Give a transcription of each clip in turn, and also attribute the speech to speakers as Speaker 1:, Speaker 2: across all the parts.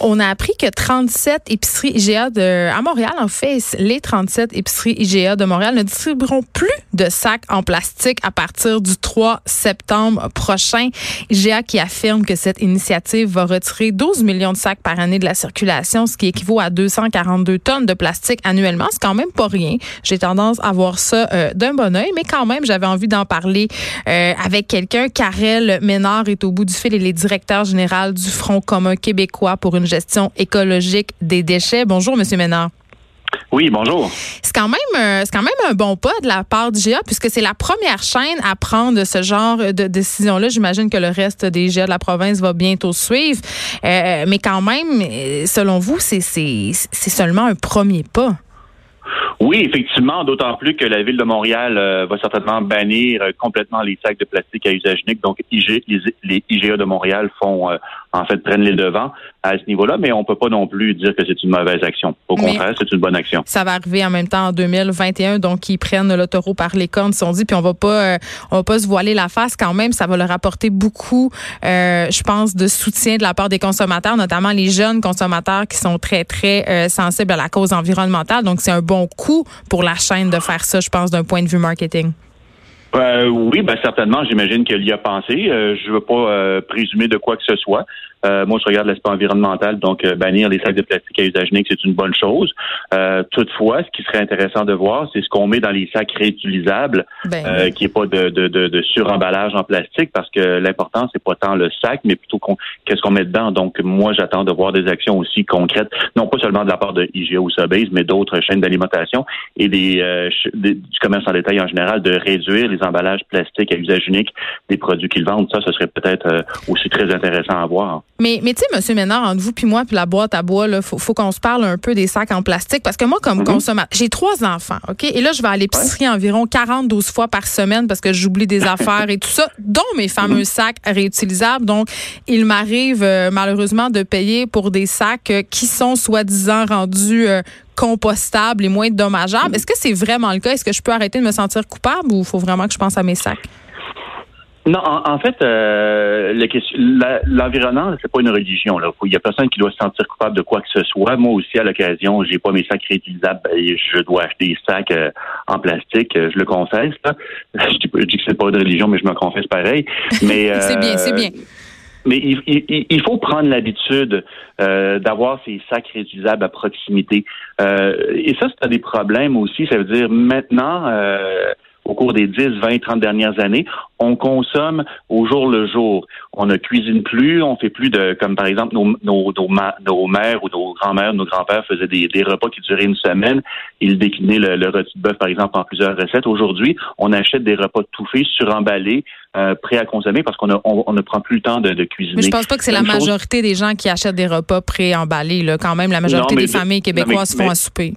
Speaker 1: On a appris que 37 épiceries IGA de, à Montréal, en fait, les 37 épiceries IGA de Montréal ne distribueront plus de sacs en plastique à partir du 3 septembre prochain. IGA qui affirme que cette initiative va retirer 12 millions de sacs par année de la circulation, ce qui équivaut à 242 tonnes de plastique annuellement. C'est quand même pas rien. J'ai tendance à voir ça euh, d'un bon oeil, mais quand même, j'avais envie d'en parler euh, avec quelqu'un. Karel Ménard est au bout du fil. Il est directeur général du Front commun québécois pour une gestion écologique des déchets. Bonjour, Monsieur Ménard.
Speaker 2: Oui, bonjour.
Speaker 1: C'est quand même euh, c'est quand même un bon pas de la part du GA puisque c'est la première chaîne à prendre ce genre de décision là. J'imagine que le reste des GA de la province va bientôt suivre, Euh, mais quand même, selon vous, c'est c'est c'est seulement un premier pas.
Speaker 2: Oui, effectivement, d'autant plus que la ville de Montréal euh, va certainement bannir euh, complètement les sacs de plastique à usage unique. Donc, IG, les, les IGA de Montréal font, euh, en fait, prennent les devants à ce niveau-là, mais on peut pas non plus dire que c'est une mauvaise action. Au
Speaker 1: Mais-
Speaker 2: contraire, c'est une bonne action.
Speaker 1: Ça va arriver en même temps en 2021, donc ils prennent le taureau par les cornes, si on dit, puis on va pas, euh, on va pas se voiler la face quand même. Ça va leur apporter beaucoup, euh, je pense, de soutien de la part des consommateurs, notamment les jeunes consommateurs qui sont très très euh, sensibles à la cause environnementale. Donc c'est un bon coup pour la chaîne de faire ça, je pense, d'un point de vue marketing.
Speaker 2: Euh, oui, ben certainement. J'imagine qu'elle y a pensé. Euh, je veux pas euh, présumer de quoi que ce soit. Euh, moi, je regarde l'aspect environnemental, donc euh, bannir les sacs de plastique à usage unique, c'est une bonne chose. Euh, toutefois, ce qui serait intéressant de voir, c'est ce qu'on met dans les sacs réutilisables,
Speaker 1: Ben,
Speaker 2: euh, qui est pas de, de, de, de suremballage en plastique, parce que l'important, c'est pas tant le sac, mais plutôt qu'on- qu'est-ce qu'on met dedans. Donc, moi, j'attends de voir des actions aussi concrètes, non pas seulement de la part de IGA ou Sobeys, mais d'autres chaînes d'alimentation et des, euh, des- du commerce en détail en général, de réduire les emballages plastiques à usage unique des produits qu'ils vendent. Ça, ce serait peut-être euh, aussi très intéressant à voir.
Speaker 1: Mais, mais tu sais, Monsieur Ménard, entre vous puis moi, puis la boîte à bois, il faut, faut qu'on se parle un peu des sacs en plastique. Parce que moi, comme
Speaker 2: Mhm.
Speaker 1: consommateur, j'ai trois enfants, OK? Et là, je vais à l'épicerie environ 40-12 fois par semaine parce que j'oublie des affaires et tout ça, dont mes fameux sacs réutilisables. Donc, il m'arrive euh, malheureusement de payer pour des sacs euh, qui sont soi-disant rendus compostables et moins dommageables. Est-ce que c'est vraiment le cas? Est-ce que je peux arrêter de me sentir coupable ou il faut vraiment que je pense à mes sacs?
Speaker 2: Non, en, en fait, euh, le l'environnement, c'est pas une religion. Là. Il y a personne qui doit se sentir coupable de quoi que ce soit. Moi aussi, à l'occasion, j'ai pas mes sacs réutilisables et je dois acheter des sacs euh, en plastique. euh, Je le confesse. Là. Je, dis, je dis que c'est pas une religion, mais je me confesse pareil. Mais
Speaker 1: C'est bien, c'est bien.
Speaker 2: Mais il, il- il faut prendre l'habitude euh, d'avoir ces sacs réutilisables à proximité. Euh, et ça, c'est un des problèmes aussi. Ça veut dire maintenant, euh, au cours des 10, 20, 30 dernières années, on consomme au jour le jour. On ne cuisine plus, on fait plus de, comme par exemple nos, nos, nos, ma- nos mères ou nos grands-mères, nos grands-pères faisaient des, des repas qui duraient une semaine. Ils déclinaient le, le rôti de bœuf, par exemple, en plusieurs recettes. Aujourd'hui, on achète des repas tout faits, suremballés, euh, prêts à consommer parce qu'on a- on, on ne prend plus le temps de, de cuisiner.
Speaker 1: Mais je pense pas que c'est la
Speaker 2: chose-
Speaker 1: majorité des gens qui achètent des repas préemballés. Là. Quand même, la majorité
Speaker 2: Non,
Speaker 1: des
Speaker 2: de-
Speaker 1: familles
Speaker 2: non,
Speaker 1: québécoises
Speaker 2: mais-
Speaker 1: font
Speaker 2: mais-
Speaker 1: à souper.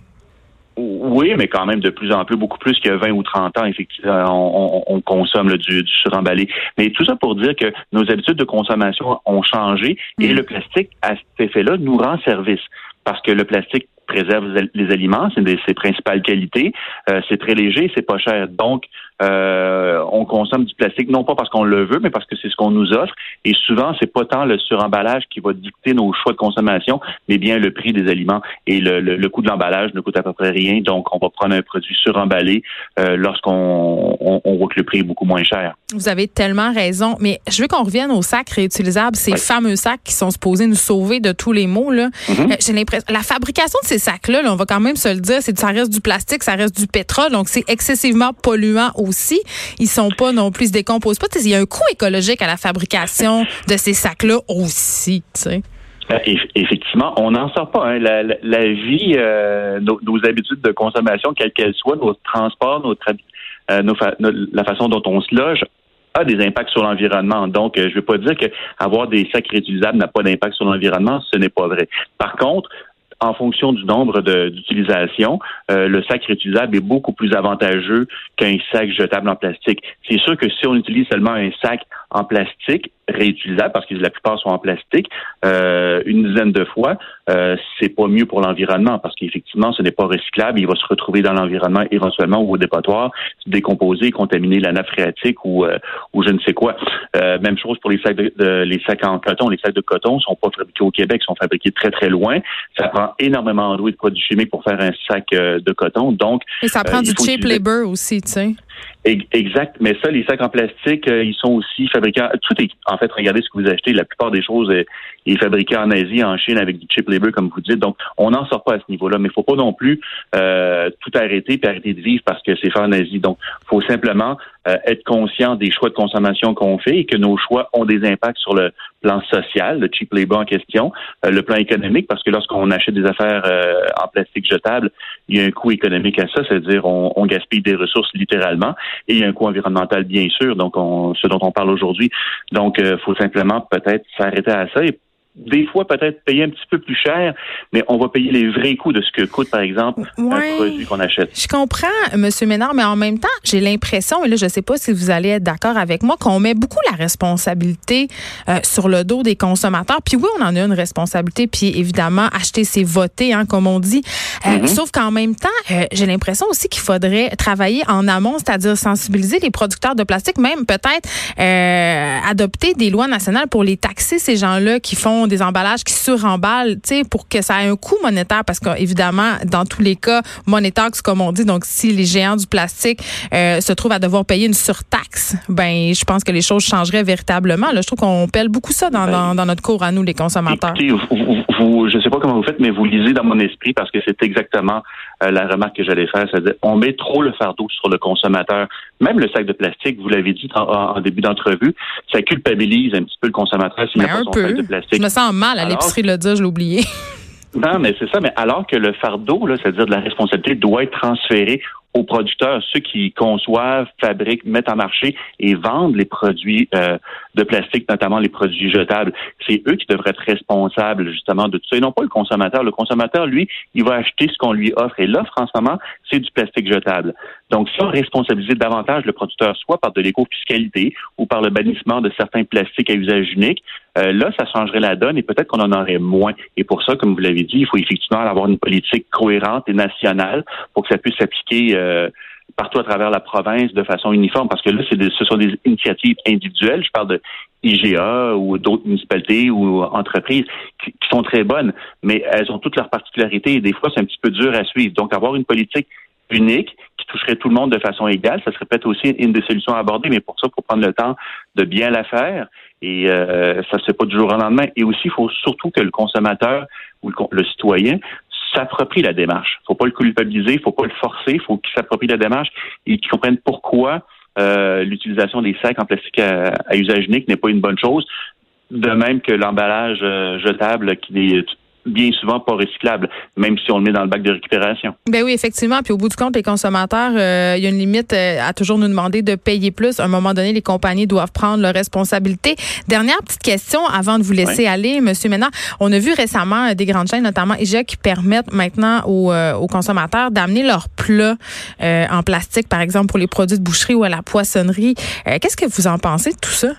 Speaker 2: Oui, mais quand même de plus en plus, beaucoup plus que 20 ou 30 ans, effectivement, on, on- on consomme là, du, du suremballé. Mais tout ça pour dire que nos habitudes de consommation ont changé et
Speaker 1: Mm.
Speaker 2: le plastique, à cet effet-là, nous rend service. Parce que le plastique préserve les aliments, c'est une de ses principales qualités. Euh, c'est très léger, c'est pas cher. Donc, euh, on consomme du plastique non pas parce qu'on le veut, mais parce que c'est ce qu'on nous offre. Et souvent, c'est pas tant le suremballage qui va dicter nos choix de consommation, mais bien le prix des aliments. Et le, le- le coût de l'emballage ne coûte à peu près rien. Donc, on va prendre un produit suremballé euh, lorsqu'on on, on voit que le prix est beaucoup moins cher.
Speaker 1: Vous avez tellement raison. Mais je veux qu'on revienne aux sacs réutilisables, ces fameux sacs qui sont supposés nous sauver de tous les maux. Là.
Speaker 2: Mhm.
Speaker 1: Euh, J'ai l'impression. La fabrication de ces sacs-là, là, on va quand même se le dire, c'est ça reste du plastique, ça reste du pétrole, donc c'est excessivement polluant aussi. Ils sont pas non plus, ils Il y a un coût écologique à la fabrication de ces sacs-là aussi.
Speaker 2: Euh, effectivement, on n'en sort pas. Hein. La, vie, euh, nos, habitudes de consommation, quelles qu'elles soient, nos transports, notre, la façon dont on se loge, a des impacts sur l'environnement. Donc, je ne veux pas dire que avoir des sacs réutilisables n'a pas d'impact sur l'environnement, ce n'est pas vrai. Par contre, en fonction du nombre d'utilisations, euh, le sac réutilisable est beaucoup plus avantageux qu'un sac jetable en plastique. C'est sûr que si on utilise seulement un sac en plastique, réutilisables parce que la plupart sont en plastique euh, une dizaine de fois, euh, c'est pas mieux pour l'environnement parce qu'effectivement, ce n'est pas recyclable. Il va se retrouver dans l'environnement éventuellement ou au dépotoir, se décomposer, contaminer la nappe phréatique ou, euh, ou je ne sais quoi. Euh, même chose pour les sacs de, les sacs en coton. Les sacs de coton sont pas fabriqués au Québec, sont fabriqués très très loin. Ça prend énormément d'eau et de produits chimiques pour faire un sac de coton. Donc
Speaker 1: et ça prend du cheap labor aussi, tu sais.
Speaker 2: Exact, mais ça, les sacs en plastique, euh, ils sont aussi fabriqués. Tout est, en fait, regardez ce que vous achetez. La plupart des choses est, est fabriquée en Asie, en Chine, avec du cheap labor, comme vous dites. Donc, on n'en sort pas à ce niveau-là. Mais il faut pas non plus euh, tout arrêter et arrêter de vivre parce que c'est fait en Asie. Donc, faut simplement euh, être conscient des choix de consommation qu'on fait et que nos choix ont des impacts sur le plan social, le cheap labor en question, euh, le plan économique, parce que lorsqu'on achète des affaires euh, en plastique jetable, il y a un coût économique à ça, c'est-à-dire on, gaspille des ressources littéralement, et il y a un coût environnemental bien sûr, donc on, ce dont on parle aujourd'hui. Donc, il faut simplement peut-être s'arrêter à ça des fois peut-être payer un petit peu plus cher, mais on va payer les vrais coûts de ce que coûte, par exemple, un produit qu'on achète.
Speaker 1: Je comprends, M. Ménard, mais en même temps, j'ai l'impression, et là, je ne sais pas si vous allez être d'accord avec moi, qu'on met beaucoup la responsabilité euh, sur le dos des consommateurs. Puis oui, on en a une responsabilité, puis évidemment, acheter, c'est voter, hein, comme on dit. Euh, mm-hmm. Sauf qu'en même temps, euh, j'ai l'impression aussi qu'il faudrait travailler en amont, c'est-à-dire sensibiliser les producteurs de plastique, même peut-être adopter des lois nationales pour les taxer, ces gens-là qui font des emballages qui suremballent, tu sais, pour que ça ait un coût monétaire, parce qu'évidemment, dans tous les cas, monétaire, comme on dit, donc si les géants du plastique euh, se trouvent à devoir payer une surtaxe, ben, je pense que les choses changeraient véritablement. Là, je trouve qu'on pèle beaucoup ça dans, ben, dans, notre cours à nous, les consommateurs.
Speaker 2: Écoutez, vous, je ne sais pas comment vous faites, mais vous lisez dans mon esprit parce que c'est exactement euh, la remarque que j'allais faire. C'est-à-dire, on met trop le fardeau sur le consommateur. Même le sac de plastique, vous l'avez dit en, début d'entrevue, ça culpabilise un petit peu le consommateur s'il n'a pas son sac de plastique
Speaker 1: sens mal à l'épicerie de le dire, je l'ai oublié.
Speaker 2: Non, mais c'est ça. Mais alors que le fardeau, c'est-à-dire de la responsabilité, doit être transféré aux producteurs, ceux qui conçoivent, fabriquent, mettent en marché et vendent les produits euh, de plastique, notamment les produits jetables. C'est eux qui devraient être responsables justement de tout ça et non pas le consommateur. Le consommateur, lui, il va acheter ce qu'on lui offre et l'offre en ce moment, c'est du plastique jetable. Donc, si on responsabiliser davantage le producteur, soit par de l'éco-fiscalité ou par le bannissement de certains plastiques à usage unique, euh, là, ça changerait la donne et peut-être qu'on en aurait moins. Et pour ça, comme vous l'avez dit, il faut effectivement avoir une politique cohérente et nationale pour que ça puisse s'appliquer euh, partout à travers la province de façon uniforme, parce que là, ce sont des initiatives individuelles. Je parle de IGA ou d'autres municipalités ou entreprises qui, qui, sont très bonnes, mais elles ont toutes leurs particularités et des fois, c'est un petit peu dur à suivre. Donc, avoir une politique unique qui toucherait tout le monde de façon égale, ça serait peut-être aussi une des solutions à aborder, mais pour ça, il faut prendre le temps de bien la faire et euh, ça ne se fait pas du jour au lendemain. Et aussi, il faut surtout que le consommateur ou le, citoyen s'approprie la démarche. Faut pas le culpabiliser, faut pas le forcer, faut qu'il s'approprie la démarche et qu'il comprenne pourquoi euh, l'utilisation des sacs en plastique à, usage unique n'est pas une bonne chose. De même que l'emballage euh, jetable qui est bien souvent pas recyclable, même si on le met dans le bac de récupération.
Speaker 1: Ben oui, effectivement. Puis au bout du compte, les consommateurs, euh, il y a une limite euh, à toujours nous demander de payer plus. À un moment donné, les compagnies doivent prendre leurs responsabilités. Dernière petite question avant de vous laisser aller, Monsieur Ménard. On a vu récemment euh, des grandes chaînes, notamment IGA, qui permettent maintenant aux, aux consommateurs d'amener leurs plats en plastique, par exemple pour les produits de boucherie ou à la poissonnerie. Qu'est-ce que vous en pensez de tout ça?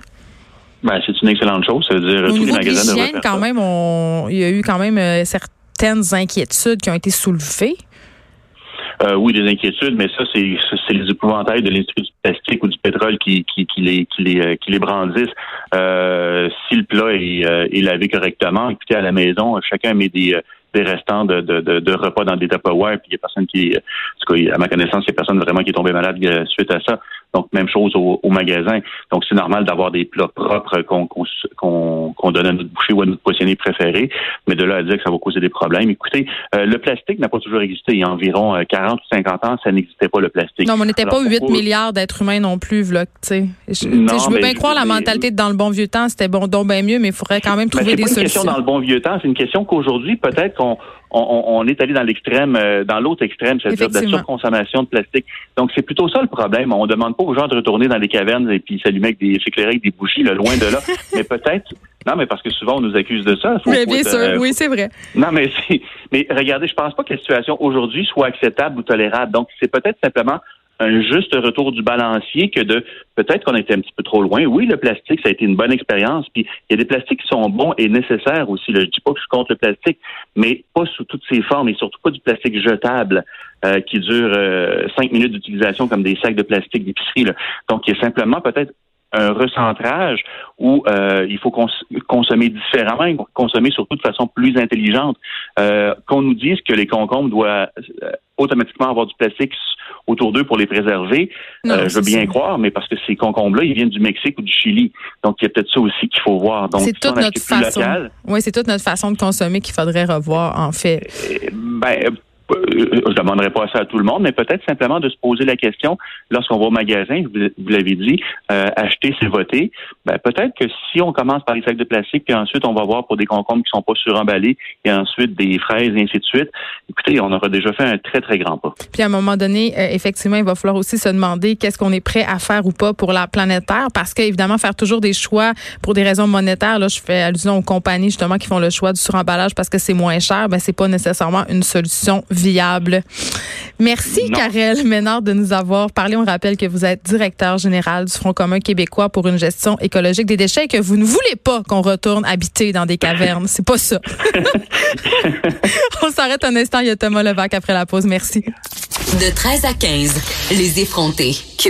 Speaker 2: Ben, c'est une excellente chose. Ça veut dire
Speaker 1: tous les magasins de quand même, il y a eu quand même euh, certaines inquiétudes qui ont été soulevées.
Speaker 2: Euh, oui, des inquiétudes, mais ça, c'est, c'est les épouvantails de l'industrie du plastique ou du pétrole qui, qui, qui, les, qui, les, euh, qui les brandissent. Euh, si le plat est, euh, est, lavé correctement, écoutez, à la maison, chacun met des, des restants de, de, de, repas dans des Tupperware, puis il y a personne qui, en tout cas, à ma connaissance, il y a personne vraiment qui est tombé malade suite à ça. Donc, même chose au, magasin. Donc, c'est normal d'avoir des plats propres qu'on donne à notre boucher ou à notre poissonnier préféré. Mais de là à dire que ça va causer des problèmes. Écoutez, euh, le plastique n'a pas toujours existé. Il y a environ 40 ou 50 ans, ça n'existait pas, le plastique.
Speaker 1: Non, mais on n'était pas 8 milliards d'êtres humains non plus, là, Je, je veux bien croire la mentalité de dans le bon vieux temps, c'était bon, donc bien mieux, mais il faudrait quand même trouver des solutions.
Speaker 2: C'est une question dans le bon vieux temps, c'est une question qu'aujourd'hui, peut-être qu'on on, est allé dans l'extrême, euh, dans l'autre extrême, c'est-à-dire de la surconsommation de plastique. Donc, c'est plutôt ça le problème. On demande pas aux gens de retourner dans les cavernes et puis s'allumer avec des, s'éclairer avec des bougies, loin de là. mais peut-être, non, mais parce que souvent on nous accuse de ça.
Speaker 1: oui, bien sûr, euh, oui, c'est vrai.
Speaker 2: Non, mais mais regardez, je pense pas que la situation aujourd'hui soit acceptable ou tolérable. Donc, c'est peut-être simplement un juste retour du balancier que de peut-être qu'on était un petit peu trop loin. Oui, le plastique, ça a été une bonne expérience. Puis il y a des plastiques qui sont bons et nécessaires aussi. Je Je dis pas que je suis contre le plastique, mais pas sous toutes ses formes et surtout pas du plastique jetable euh, qui dure euh, cinq minutes d'utilisation comme des sacs de plastique d'épicerie. Donc, il y a simplement peut-être un recentrage où euh, il faut consommer différemment, consommer surtout de façon plus intelligente. Euh, qu'on nous dise que les concombres doivent euh, automatiquement avoir du plastique autour d'eux pour les préserver, je veux bien croire, mais parce que ces concombres-là, ils viennent du Mexique ou du Chili. Donc, il y a peut-être ça aussi qu'il faut voir. Donc,
Speaker 1: c'est toute notre façon. Oui, c'est toute notre façon de consommer qu'il faudrait revoir, en fait.
Speaker 2: Ben, euh, je ne demanderai pas ça à tout le monde, mais peut-être simplement de se poser la question lorsqu'on va au magasin, vous, l'avez dit, euh, acheter, c'est voter. Ben, peut-être que si on commence par les sacs de plastique, puis ensuite on va voir pour des concombres qui sont pas suremballés, et ensuite des fraises, et ainsi de suite, écoutez, on aura déjà fait un très, très grand pas.
Speaker 1: Puis à un moment donné, euh, effectivement, il va falloir aussi se demander qu'est-ce qu'on est prêt à faire ou pas pour la planète Terre, parce qu'évidemment, faire toujours des choix pour des raisons monétaires, là, je fais allusion aux compagnies justement qui font le choix du suremballage parce que c'est moins cher, ben c'est pas nécessairement une solution viable. Merci, Karel Ménard, de nous avoir parlé. On rappelle que vous êtes directeur général du Front commun québécois pour une gestion écologique des déchets et que vous ne voulez pas qu'on retourne habiter dans des cavernes. C'est pas ça. On s'arrête un instant. Il y a Thomas Levac après la pause. Merci.
Speaker 3: De 13 à 15, les effrontés.